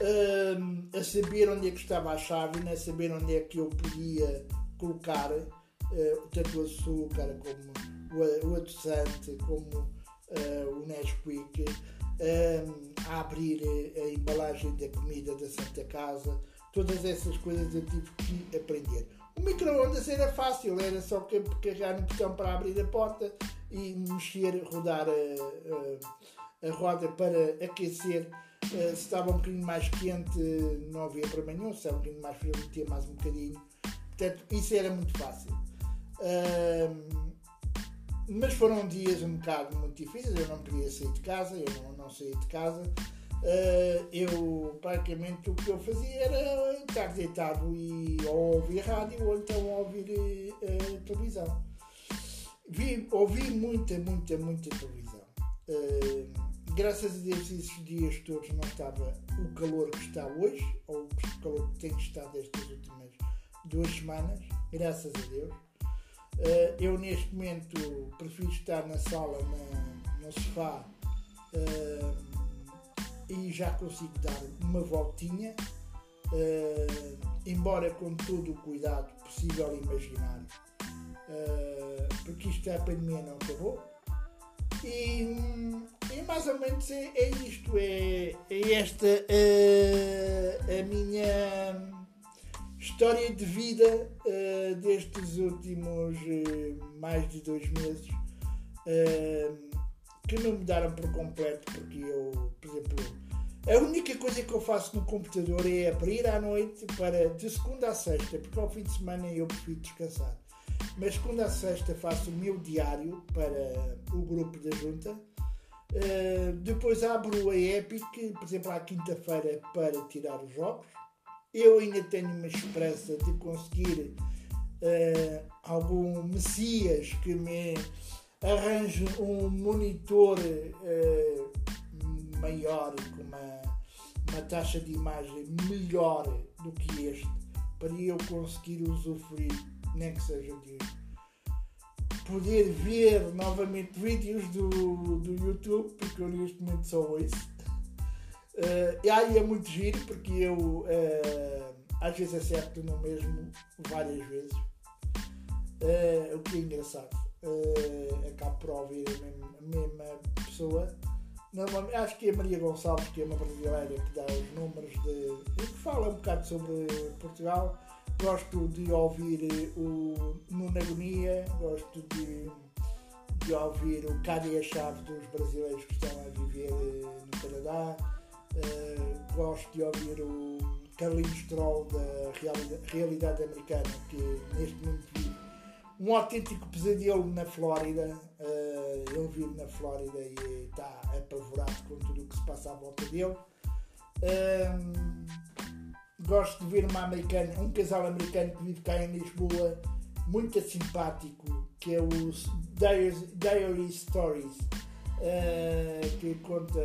uh, a saber onde é que estava a chávena, a saber onde é que eu podia colocar tanto o açúcar como o, o adoçante, como o Nesquik a abrir a embalagem da comida da Santa Casa, todas essas coisas eu tive que aprender. O micro-ondas era fácil, era só carregar no botão para abrir a porta e mexer, rodar a, a, a roda para aquecer. Uh, se estava um bocadinho mais quente, não havia problema nenhum. Se estava um bocadinho mais frio, metia mais um bocadinho. Portanto, isso era muito fácil. Uh, mas foram dias um bocado muito difíceis, eu não podia sair de casa, eu não, não saí de casa. Uh, eu praticamente o que eu fazia era estar deitado e ou ouvir rádio ou então ouvir uh, televisão. Vi, ouvi muita, muita, muita televisão. Graças a Deus esses dias todos não estava o calor que está hoje, ou o calor que tem estado estas últimas duas semanas, graças a Deus. Uh, eu neste momento prefiro estar na sala, na, no sofá uh, e já consigo dar uma voltinha, uh, embora com todo o cuidado possível e imaginário, porque isto a pandemia não acabou. E, e mais ou menos é, é isto, é, é esta a minha história de vida uh, destes últimos uh, mais de dois meses uh, que não mudaram por completo porque eu, por exemplo, a única coisa que eu faço no computador é abrir à noite para de segunda a sexta, porque ao fim de semana eu prefiro descansar. Mas segunda a sexta faço o meu diário para o grupo da junta. Uh, depois abro a Epic, por exemplo, à quinta-feira para tirar os jogos. Eu ainda tenho uma esperança de conseguir uh, algum Messias que me arranje um monitor uh, maior, com uma, uma taxa de imagem melhor do que este, para eu conseguir usufruir, nem que seja de poder ver novamente vídeos do, do YouTube, porque eu neste momento só ouço Uh, e aí é muito giro porque eu uh, às vezes acerto no mesmo várias vezes. Uh, o que é engraçado. Uh, acabo por ouvir a mesma, a mesma pessoa. Acho que é Maria Gonçalves, que é uma brasileira que dá os números de. que fala um bocado sobre Portugal. Gosto de ouvir o Nuno Agonia, gosto de, de ouvir o Cádia e a Chave dos brasileiros que estão a viver no Canadá Uh, gosto de ouvir o Carlinhos Troll da realidade, realidade americana, que neste momento vive um autêntico pesadelo na Flórida. Uh, ele vive na Flórida e está apavorado com tudo o que se passa à volta dele. Gosto de ver uma americana, um casal americano que vive cá em Lisboa, muito simpático, que é o Diary, Stories, uh, que conta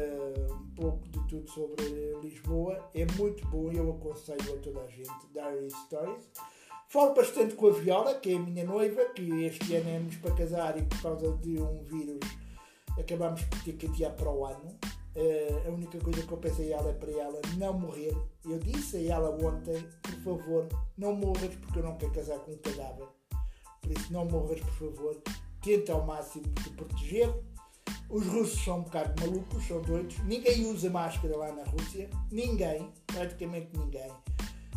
pouco de tudo sobre Lisboa. É muito bom, eu aconselho a toda a gente Diary Stories. Falo bastante com a Viola, que é a minha noiva, que este ano é-nos para casar e por causa de um vírus acabamos por ter que adiar para o ano. Uh, a única coisa que eu pensei a ela é para ela não morrer. Eu disse a ela ontem, por favor, não morras porque eu não quero casar com um cadáver. Por isso não morras, por favor. Tenta ao máximo te proteger os russos são um bocado malucos, são doidos. Ninguém usa máscara lá na Rússia. Ninguém, praticamente ninguém.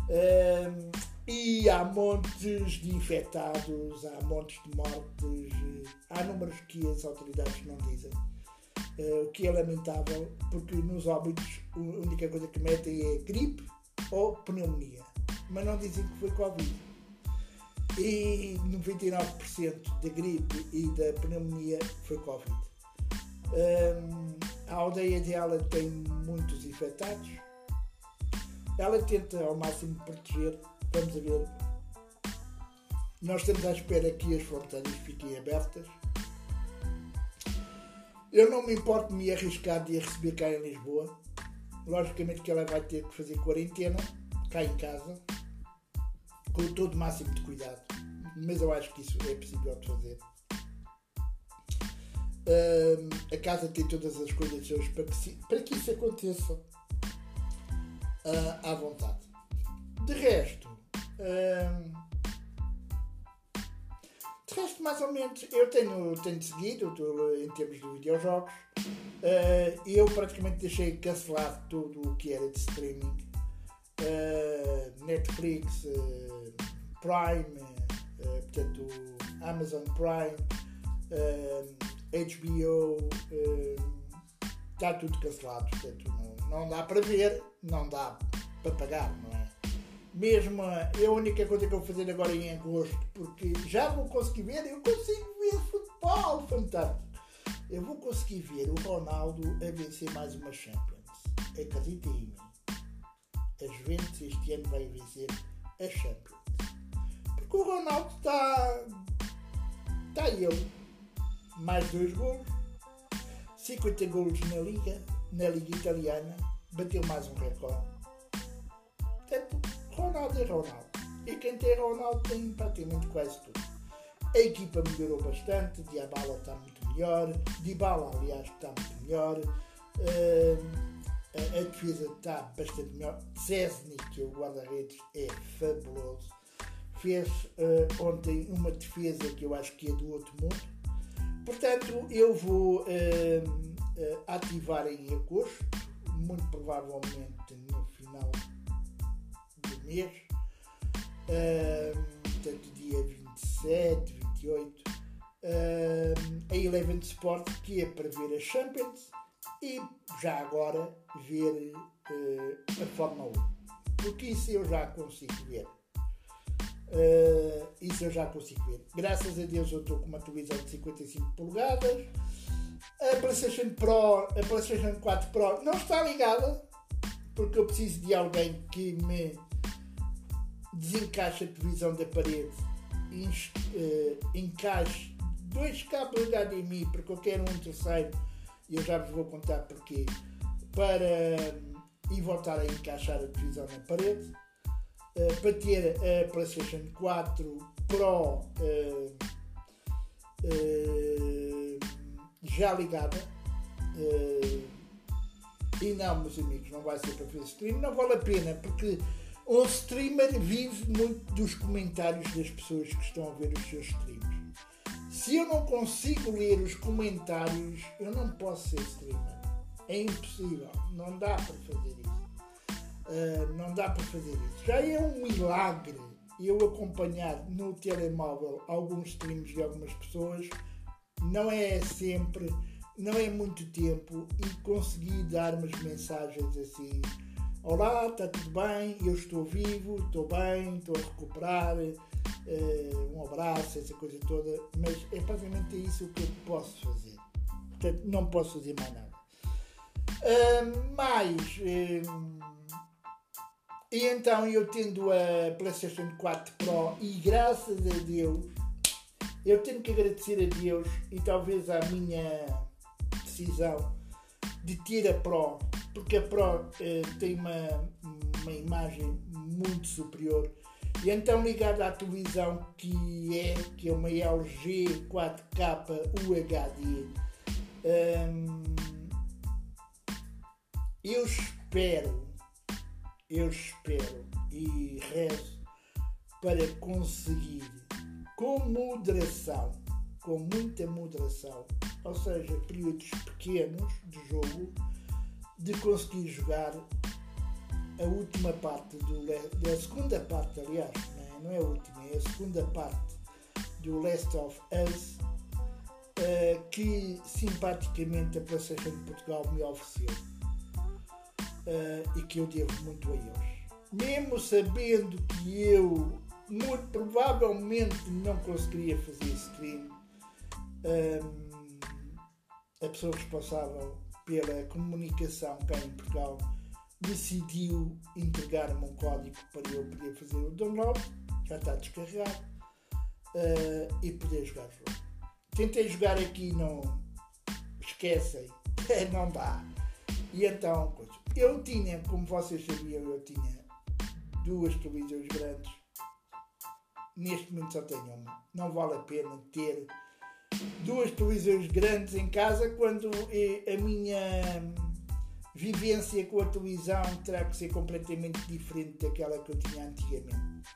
Um, e há montes de infectados, há montes de mortes, há números que as autoridades não dizem. Uh, o que é lamentável, porque nos óbitos a única coisa que metem é gripe ou pneumonia. mas não dizem que foi Covid. E 99% da gripe e da pneumonia foi Covid. Um, a aldeia dela tem muitos infectados. Ela tenta ao máximo proteger. Vamos ver. Nós estamos à espera que as fronteiras fiquem abertas. Eu não me importo de me arriscar de a receber cá em Lisboa. Logicamente que ela vai ter que fazer quarentena cá em casa, com todo o máximo de cuidado. Mas eu acho que isso é possível de fazer. A casa tem todas as condições para que, para que isso aconteça uh, à vontade. De resto, resto, mais ou menos, eu tenho, tenho seguido em termos de videojogos. Uh, eu praticamente deixei cancelado tudo o que era de streaming. Netflix, Prime, portanto, Amazon Prime. HBO está uh, tudo cancelado, portanto não, não dá para ver, não dá para pagar, não é? Mesmo a, a única coisa que eu vou fazer agora em agosto, porque já vou conseguir ver, eu consigo ver futebol fantástico. Eu vou conseguir ver o Ronaldo a vencer mais uma Champions. Acreditem em mim. A Juventus este ano vai vencer a Champions. Porque o Ronaldo está. Está ele mais dois golos, 50 golos na Liga, na Liga Italiana, bateu mais um recorde. Ronaldo é Ronaldo. E quem tem Ronaldo tem praticamente quase tudo. A equipa melhorou bastante, Diabala está muito melhor, Dybala, aliás, está muito melhor. Uh, a, defesa está bastante melhor. Cesny, que é o guarda-redes, é fabuloso. Fez uh, ontem uma defesa que eu acho que é do outro mundo Portanto, eu vou uh, ativar em agosto, muito provavelmente mês, uh, portanto, dia 27, 28, a Eleven Sport, que é para ver a Champions e já agora ver a Fórmula 1, porque isso eu já consigo ver. Uh, isso eu já consigo ver. Graças a Deus eu estou com uma televisão de 55 polegadas. A PlayStation Pro, a PlayStation 4 Pro não está ligada porque eu preciso de alguém que me desencaixe a televisão da parede uh, encaixe dois cabos HDMI porque eu quero um terceiro e eu já vos vou contar porquê para e voltar a encaixar a televisão na parede uh, para ter a PlayStation 4 Pro uh, uh, já ligada. e não, meus amigos, não vai ser para fazer stream, não vale a pena, porque um streamer vive muito dos comentários das pessoas que estão a ver os seus streams. Se eu não consigo ler os comentários, eu não posso ser streamer. É impossível, não dá para fazer isso. Uh, não dá para fazer isso. Já é um milagre eu acompanhar no telemóvel alguns streams de algumas pessoas, não é sempre, não é muito tempo e conseguir dar umas mensagens assim. Olá, está tudo bem? Eu estou vivo, estou bem, estou a recuperar. Uh, um abraço, essa coisa toda, mas é praticamente isso que eu posso fazer. Portanto, não posso fazer mais nada. Uh, mais. Uh, e então eu tendo a PlayStation 4 Pro e graças a Deus eu tenho que agradecer a Deus e talvez à minha decisão de ter a Pro, porque a Pro eh, tem uma, uma imagem muito superior. E então ligada à televisão que é, que é uma LG 4K UHD, hum, eu espero eu espero e rezo para conseguir, com moderação, com muita moderação, ou seja, períodos pequenos de jogo, de conseguir jogar a última parte do da segunda parte, aliás, não é, não é a última, é a segunda parte do Last of Us uh, que simpaticamente a PlayStation de Portugal me ofereceu uh, e que eu devo muito a eles. mesmo sabendo que eu muito provavelmente não conseguiria fazer stream, a pessoa responsável pela comunicação cá em Portugal decidiu entregar-me um código para eu poder fazer o download, já está descarregado, uh, e poder jogar jogo. Tentei jogar aqui, não esquecem, não dá. E então, eu tinha, como vocês sabiam, eu tinha duas televisões grandes. Neste momento só tenho uma. Não vale a pena ter duas televisões grandes em casa quando a minha vivência com a televisão terá que ser completamente diferente daquela que eu tinha antigamente.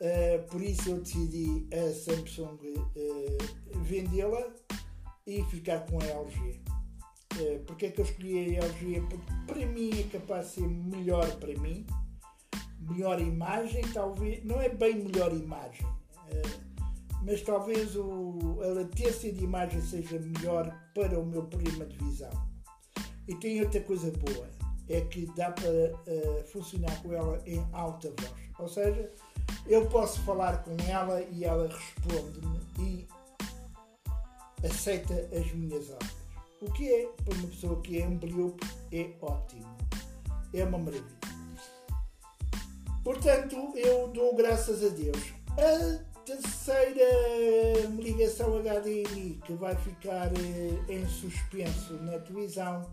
Uh, por isso eu decidi a Samsung uh, vendê-la e ficar com a LG. Uh, porque é que eu escolhi a LG? Porque para mim é capaz de ser melhor para mim, melhor imagem, talvez, não é bem melhor imagem, mas talvez o, a latência de imagem seja melhor para o meu problema de visão. E tem outra coisa boa, é que dá para uh, funcionar com ela em alta voz. Ou seja, eu posso falar com ela e ela responde-me e aceita as minhas ordens. O que é, para uma pessoa que é embriúpe, é ótimo. É uma maravilha. Portanto, eu dou graças a Deus. A terceira ligação HDMI que vai ficar eh, em suspenso na televisão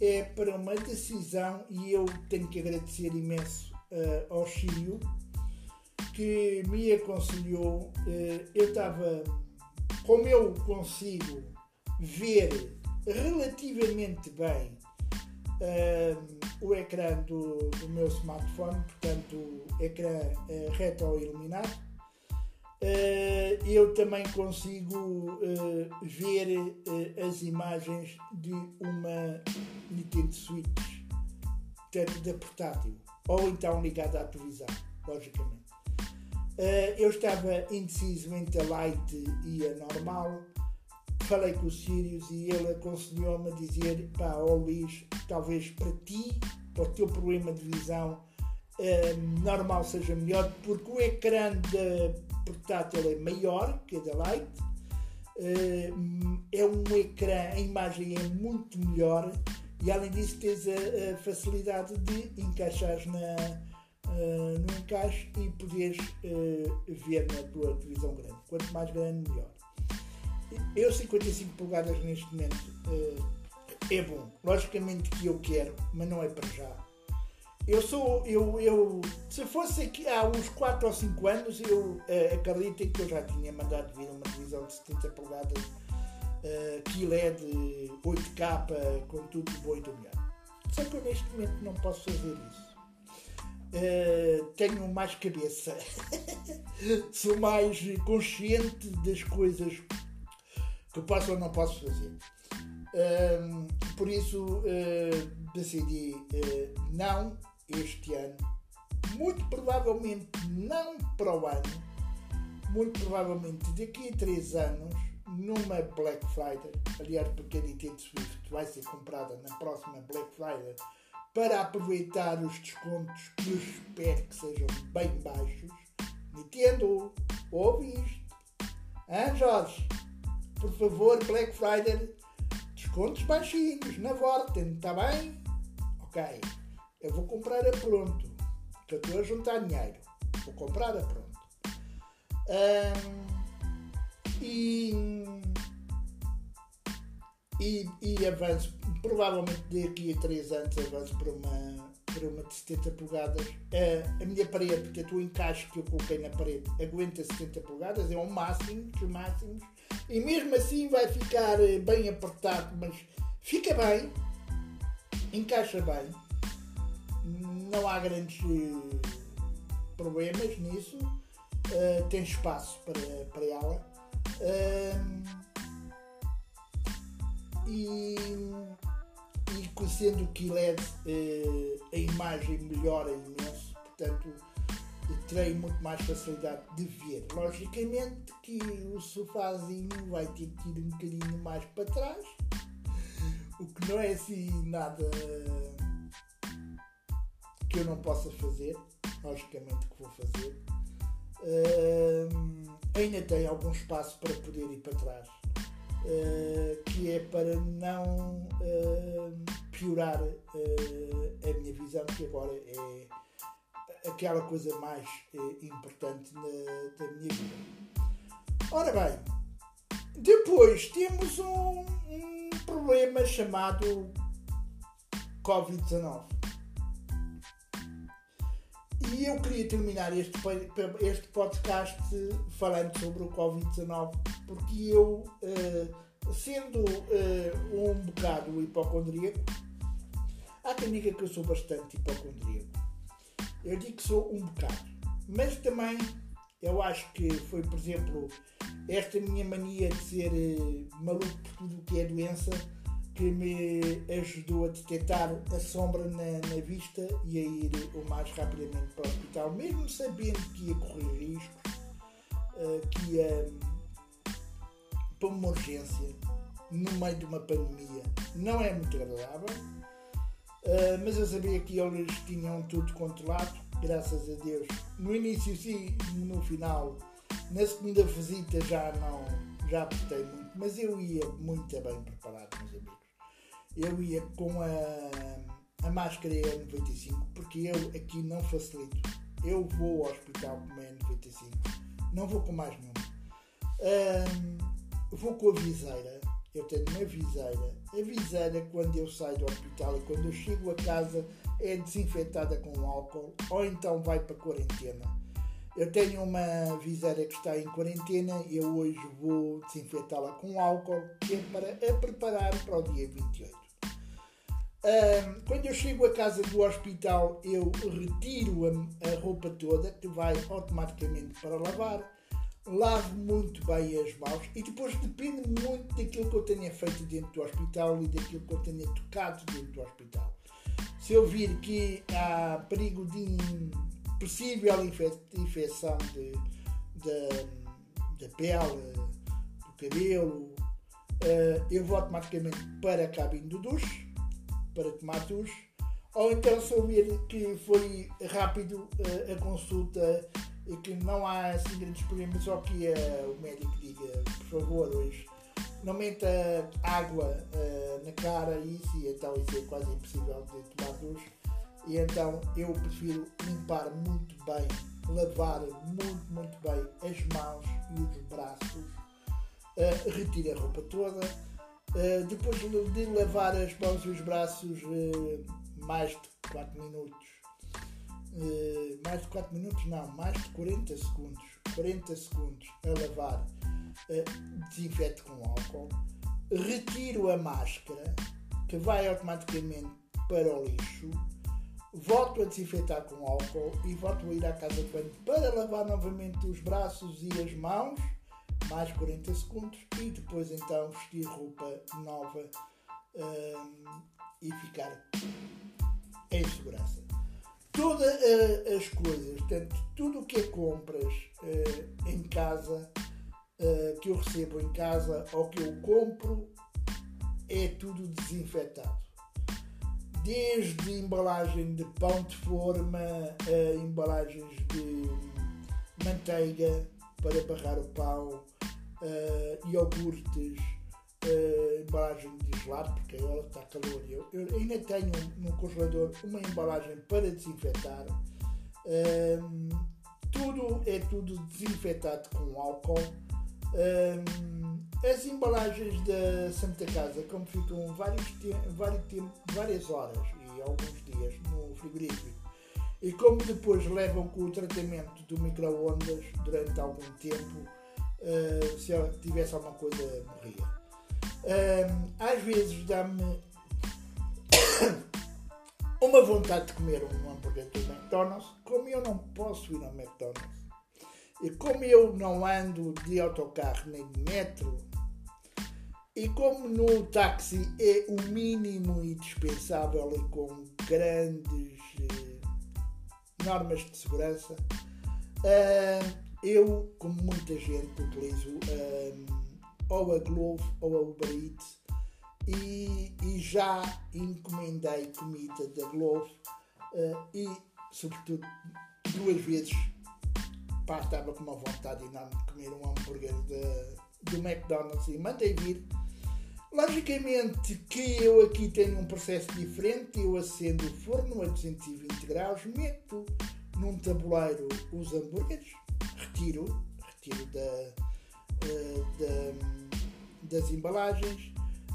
é para uma decisão e eu tenho que agradecer imenso uh, ao Chirio que me aconselhou. Uh, eu estava, como eu consigo ver relativamente bem uh, o ecrã do, do, meu smartphone, portanto, ecrã uh, retroiluminado Uh, eu também consigo uh, ver uh, as imagens de uma Nintendo Switch, portanto da portátil, ou então ligada à televisão, logicamente. eu estava indeciso entre a Lite e a normal, falei com o Sirius e ele aconselhou-me a dizer: pá, oh Luís, talvez para ti, para o teu problema de visão, normal seja melhor, porque o ecrã da portátil é maior que a da Light, eh, é um ecrã, a imagem é muito melhor e além disso tens a, a facilidade de encaixar na, uh, no encaixe e poderes uh, ver na tua televisão grande. Quanto mais grande, melhor. Eu 55 polegadas neste momento uh, é bom. Logicamente que eu quero, mas não é para já eu sou, eu, eu, se fosse aqui há uns 4 ou 5 anos, eu uh, acredito que eu já tinha mandado vir uma televisão de 70 polegadas uh, que LED 8K com tudo de boa e do melhor. Só que eu neste momento não posso fazer isso. Uh, tenho mais cabeça, sou mais consciente das coisas que posso ou não posso fazer. Uh, por isso uh, decidi não este ano, muito provavelmente não para o ano, muito provavelmente daqui a 3 anos, numa Black Friday, aliás, porque a Nintendo Swift vai ser comprada na próxima Black Friday para aproveitar os descontos que eu espero que sejam bem baixos. Nintendo, ouve isto. Hã, Jorge? Por favor, Black Friday, descontos baixinhos na Vorten, está bem? Ok. Eu vou comprar a pronto. Que eu estou a juntar dinheiro. Vou comprar a pronto. Um, e, e, e avanço, provavelmente daqui a 3 anos avanço para uma, para uma de 70 polegadas. A, a minha parede, portanto o encaixe que eu coloquei na parede aguenta 70 polegadas, é o máximo dos máximos. E mesmo assim vai ficar eh, bem apertado, mas fica bem, encaixa bem não há grandes eh, problemas nisso, uh, tem espaço para, para ela. Uh, e, e sendo que LED uh, a imagem melhora imenso, portanto terei muito mais facilidade de ver. Logicamente que o sofazinho vai ter que ir um bocadinho mais para trás, o que não é assim nada que eu não possa fazer, logicamente que vou fazer. Uh, ainda tenho algum espaço para poder ir para trás, uh, que é para não uh, piorar a minha visão, que agora é aquela coisa mais importante na, da minha vida. Ora bem, depois temos um, um problema chamado Covid-19. E eu queria terminar este, este podcast falando sobre o Covid-19, porque eu, uh, sendo uh, um bocado hipocondríaco, há quem diga que eu sou bastante hipocondríaco. Eu digo que sou um bocado, mas também eu acho que foi, por exemplo, esta minha mania de ser uh, maluco por tudo o que é doença que me ajudou a detectar a sombra na, na, vista e a ir o mais rapidamente para o hospital, mesmo sabendo que ia correr riscos, uh, que ia para uma urgência no meio de uma pandemia. Não é muito agradável, uh, mas eu sabia que eles tinham tudo controlado, graças a Deus. No início sim, no final, na segunda visita já não, já apertei muito, mas eu ia muito bem preparado, meus amigos eu ia com a, a máscara N95, porque eu aqui não facilito. Eu vou ao hospital com a N95, não vou com mais nenhuma. Um, vou com a viseira, eu tenho uma viseira. A viseira, quando eu saio do hospital e quando eu chego a casa, é desinfetada com álcool ou então vai para quarentena. Eu tenho uma viseira que está em quarentena e eu hoje vou desinfetá-la com álcool, é para a preparar para o dia 28 quando eu chego à casa do hospital, eu retiro a, a, roupa toda, que vai automaticamente para lavar, lavo muito bem as mãos e depois depende muito daquilo que eu tenha feito dentro do hospital e daquilo que eu tenha tocado dentro do hospital. Se eu vir que há perigo de possível infecção de, da pele, do cabelo, uh, eu vou automaticamente para a cabine do duche para duche, ou então ouvir que foi rápido uh, a consulta e que não há assim grandes problemas, só que uh, o médico diga, por favor, hoje não meta água uh, na cara isso, e então isso é quase impossível de tomar duche. E então eu prefiro limpar muito bem, lavar muito, muito bem as mãos e os braços, uh, retiro a roupa toda Uh, depois de lavar as mãos e os braços uh, mais de 4 minutos, uh, mais de 4 minutos não, mais de 40 segundos, 40 segundos a lavar, desinfeto com álcool, retiro a máscara, que vai automaticamente para o lixo, volto a desinfetar com álcool e volto a ir à casa de banho para lavar novamente os braços e as mãos mais 40 segundos e depois então vestir roupa nova um, e ficar em segurança. Todas uh, as coisas, portanto, tudo o que é compras uh, em casa, uh, que eu recebo em casa ou que eu compro, é tudo desinfetado. Desde embalagem de pão de forma, embalagens de manteiga para barrar o pão, uh, iogurtes, uh, embalagem de gelado, porque agora está calor. Eu, eu ainda tenho no congelador uma embalagem para desinfetar. Um, tudo é tudo desinfetado com álcool. Um, as embalagens da Santa Casa, como ficam vários vários várias horas e alguns dias no frigorífico, e como depois levam com o tratamento do micro-ondas durante algum tempo, uh, se ela tivesse alguma coisa, morria. Uh, às vezes dá-me uma vontade de comer um hambúrguer do McDonald's, como eu não posso ir ao McDonald's, e como eu não ando de autocarro nem de metro, e como no táxi é o mínimo indispensável e com grandes eh, normas de segurança, eu, como muita gente, utilizo ou a Glovo ou a Uber Eats e, e já encomendei comida da Glovo uh, e, sobretudo, duas vezes pá, estava com uma vontade enorme de comer um hambúrguer do McDonald's e mandei vir. Logicamente que eu aqui tenho um processo diferente, eu acendo o forno a 220 graus, meto num tabuleiro os hambúrgueres, retiro, retiro da, uh, da, das embalagens,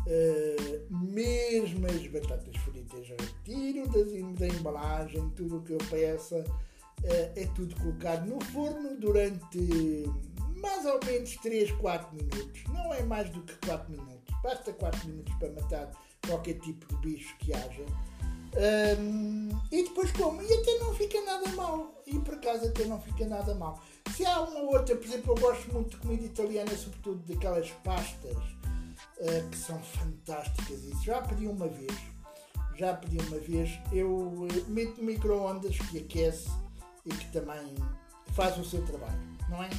uh, mesmo as batatas fritas retiro das, da embalagem, tudo o que eu peça uh, é tudo colocado no forno durante mais ou menos 3, 4 minutos. Não é mais do que 4 minutos. Basta 4 minutos para matar qualquer tipo de bicho que haja. Um, e depois como? E até não fica nada mal. E por acaso até não fica nada mal. Se há uma outra, por exemplo, eu gosto muito de comida italiana, sobretudo daquelas pastas uh, que são fantásticas. Isso já pedi uma vez. Já pedi uma vez. Eu uh, meto micro-ondas que aquece e que também faz o seu trabalho, não é?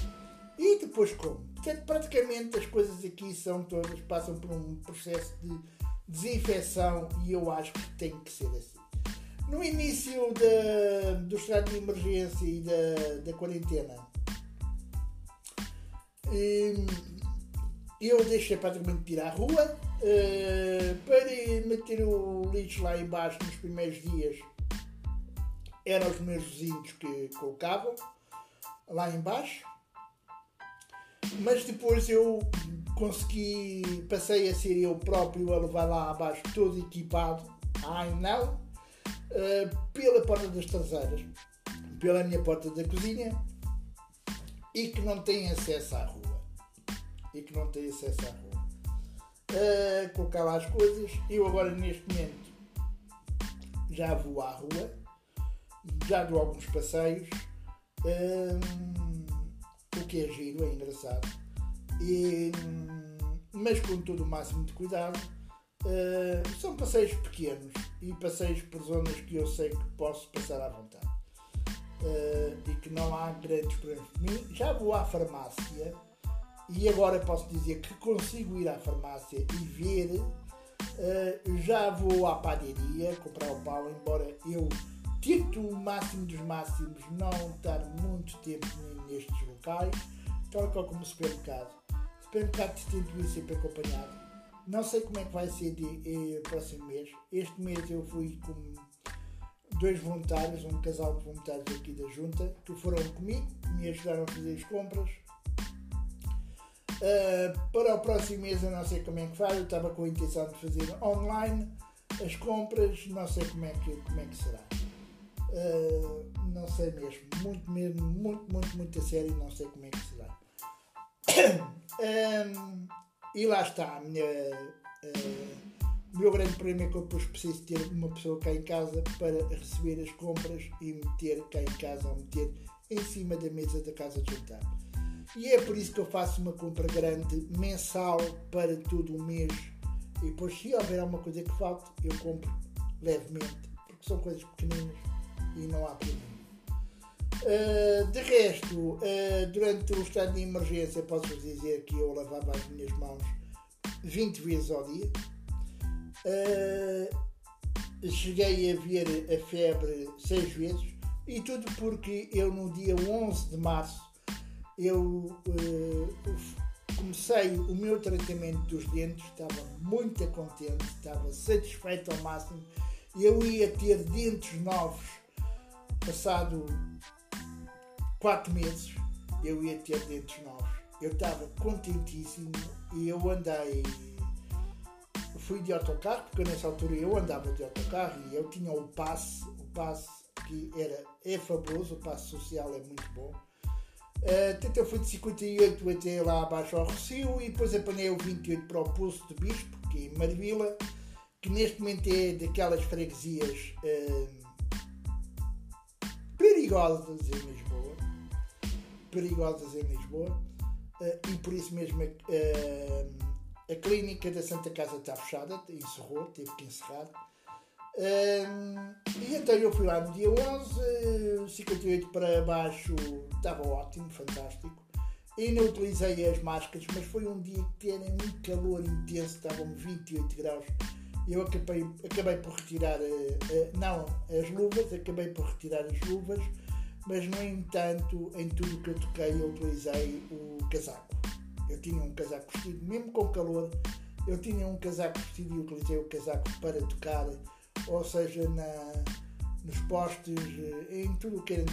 E depois como? Portanto, praticamente as coisas aqui são todas, passam por um processo de desinfecção e eu acho que tem que ser assim. No início do estado de emergência e da, da quarentena, hum, eu deixei praticamente ir à rua uh, para meter o lixo lá embaixo nos primeiros dias. Eram os meus vizinhos que colocavam lá embaixo. Mas depois eu consegui, passei a ser eu próprio a levar lá abaixo todo equipado, ai não, uh, pela porta das traseiras, pela minha porta da cozinha e que não tem acesso à rua. E que não tem acesso à rua. Uh, colocar lá as coisas. Eu agora neste momento já vou à rua, já dou alguns passeios. Uh, que é giro, é engraçado. E, mas com todo o máximo de cuidado. Uh, são passeios pequenos e passeios por zonas que eu sei que posso passar à vontade. Uh, e que não há grandes problemas para mim. Já vou à farmácia e agora posso dizer que consigo ir à farmácia e ver. Uh, já vou à padaria comprar o pão, embora eu tento o máximo dos máximos não estar muito tempo nestes locais, tal qual como o supermercado. O supermercado ir sempre acompanhado. Não sei como é que vai ser de, de, eh, próximo mês. Este mês eu fui com dois voluntários, um casal de voluntários aqui da junta, que foram comigo, me ajudaram a fazer as compras. Uh, para o próximo mês eu não sei como é que vai, eu estava com a intenção de fazer online as compras, não sei como é que, como é que será. Uh, não sei mesmo, muito mesmo, muito, muito, muito a sério, não sei como é que será. um, e lá está, uh, o meu grande problema é que eu depois preciso ter uma pessoa cá em casa para receber as compras e meter cá em casa ou meter em cima da mesa da casa de jantar. E é por isso que eu faço uma compra grande, mensal, para todo o mês. E depois, se houver alguma coisa que falte, eu compro levemente, porque são coisas pequeninas e não há problema. Uh, de resto, uh, durante o estado de emergência, posso dizer que eu lavava as minhas mãos 20 vezes ao dia. Uh, cheguei a ver a febre 6 vezes e tudo porque eu no dia 11 de março eu comecei o meu tratamento dos dentes, estava muito contente, estava satisfeito ao máximo. Eu ia ter dentes novos passado quatro meses eu ia ter dentes novos. Eu estava contentíssimo e eu andei. Fui de autocarro, porque nessa altura eu andava de autocarro e eu tinha o passe, o passe que era, é fabuloso, o passe social é muito bom. Uh, eu fui de 58 até lá abaixo ao Rocio e depois apanhei o 28 para o Pulso de Bispo, que é em Marvila, que neste momento é daquelas freguesias. Uh, perigosas em Lisboa, perigosas em Lisboa, uh, e por isso mesmo a, uh, a clínica da Santa Casa está fechada, encerrou, teve que encerrar. Uh, e então eu fui lá no dia 11, 58 para baixo, estava ótimo, fantástico. Ainda utilizei as máscaras, mas foi um dia que era um calor intenso, estavam 28 graus eu acabei, acabei por retirar, uh, não as luvas, acabei por retirar as luvas, mas no entanto, em tudo que eu toquei, eu utilizei o casaco. Eu tinha um casaco vestido, mesmo com calor, eu tinha um casaco vestido e utilizei o casaco para tocar, ou seja, na, nos postes, em tudo o que era